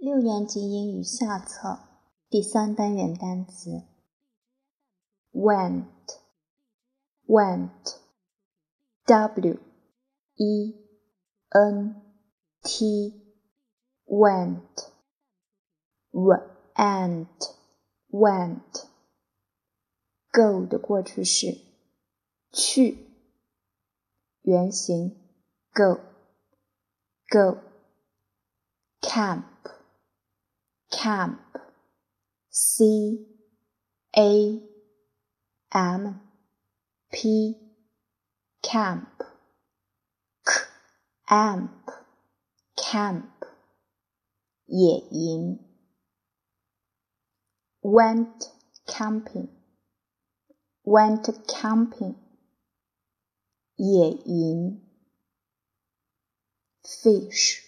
六年级英语下册第三单元单词，went，went，w e n t，went，went，went，go 的过去式，去，原形 go go come。camp c a m p camp c amp camp 野营 went camping went camping 野营 fish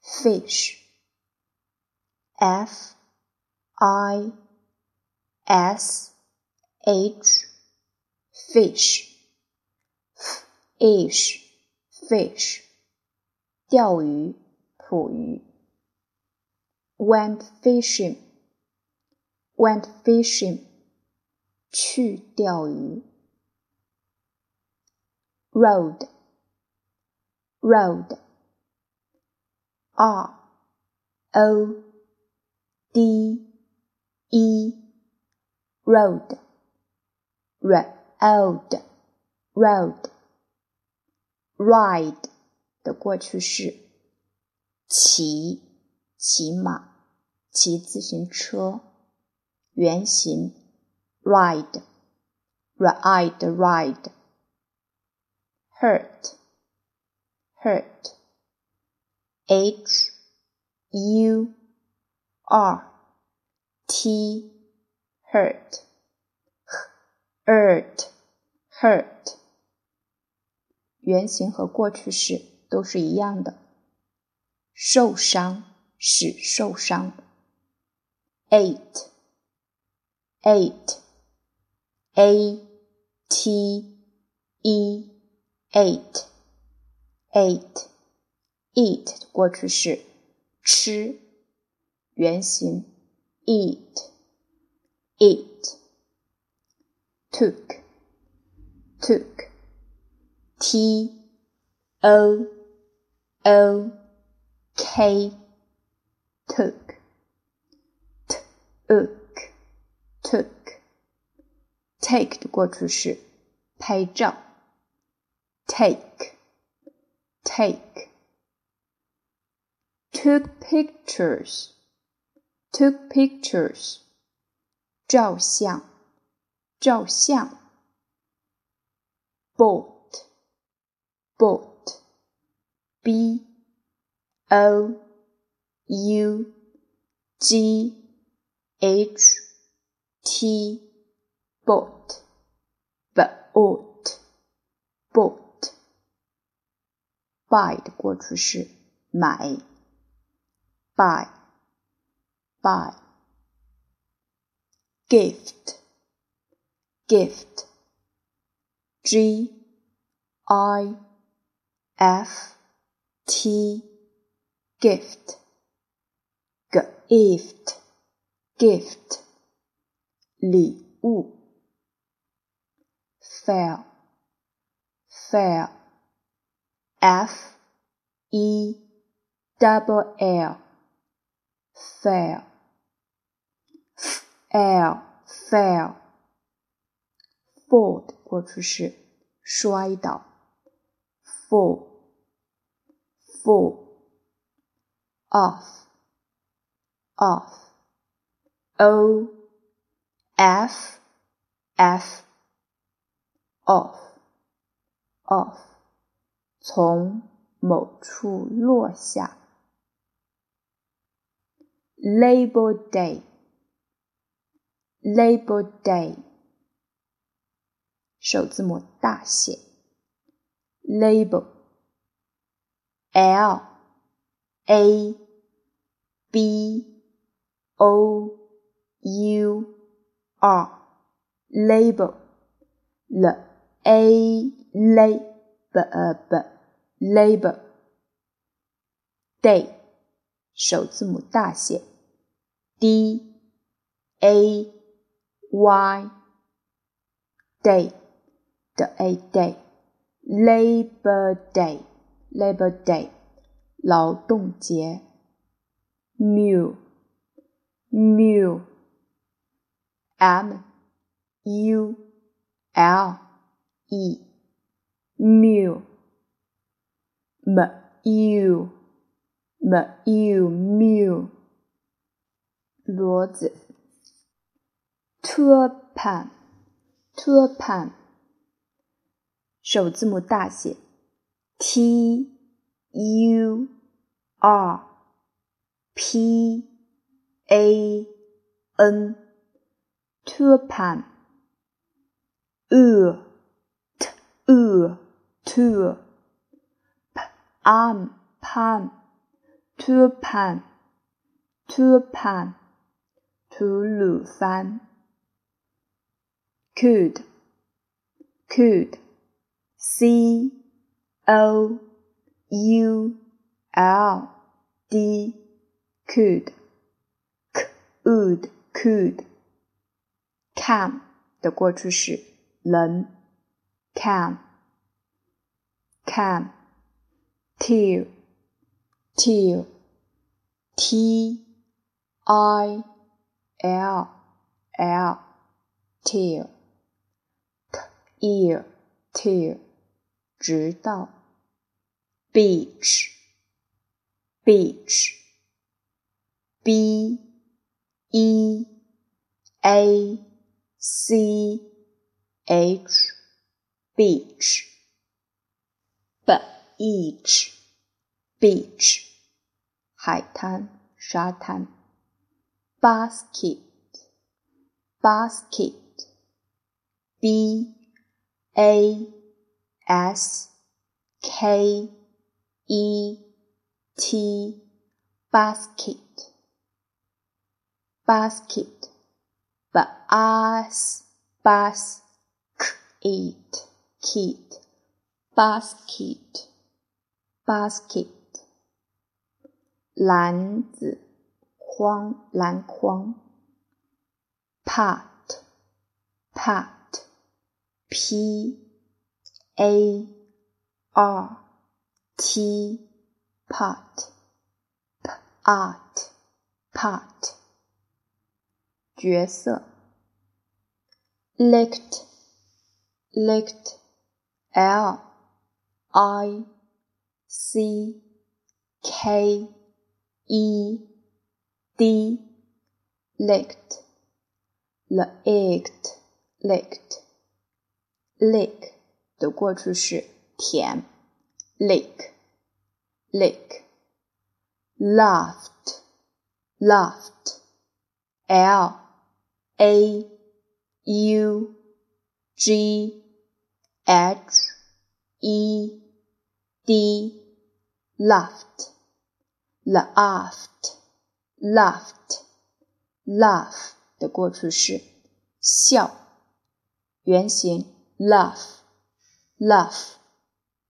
fish F I S H fish. Fish fish. 钓鱼捕鱼。Went fishing. Went fishing. 去钓鱼。Rode. Rode. R o d e rode. Rode rode ride 的过去式，骑骑马，骑自行车，原型 ride ride ride. Hurt hurt. H u r t hurt hurt hurt 原形和过去式都是一样的，受伤使受伤。eight eight a t e eight eight eat 过去式吃。原形，eat eat took took t o o k took took took take 的过去式拍照，take take took pictures took pictures，照相，照相。bought, bought, b o u g h t, bought, bought, bought. buy 的过去式买，buy。 Buy. Gift. Gift. G i f t. Gift. Gift. Gift. 礼物 fail. Fail. F e double l. Fail Fall, fell fall 的过去式摔倒，fall fall off off o f f off off 从某处落下，Labor Day Labor Day，首字母大写。Labor，L A B O U R，Labor，L A L B B Labor Day，首字母大写，d a y day 的 a day，Labor Day，Labor Day，劳动节，Mule，Mule，M U L E，Mule，M U。m u mule 骡子 ，turpan turpan 首字母大写，t u r p a n turpan u t u tour p am pan Tulpan, tulpan, 吐鲁番。Could, could, c o u l d, could, could, could. Come 的过去式能。Come, come, till till t i l l till till till 直到 beach beach b e a c h beach beach beach 海滩、沙滩，basket basket b a s k e t basket basket bas bas it kit basket basket 篮子、筐、篮筐，pot pot p a r t pot art pot 角色，licked licked l i c k e d licked licked licked lick 的过去式舔 lick lick laughed laughed l a u g h e d laughed laughed, laughed, laugh 的过去式，笑，原型 laugh, laugh。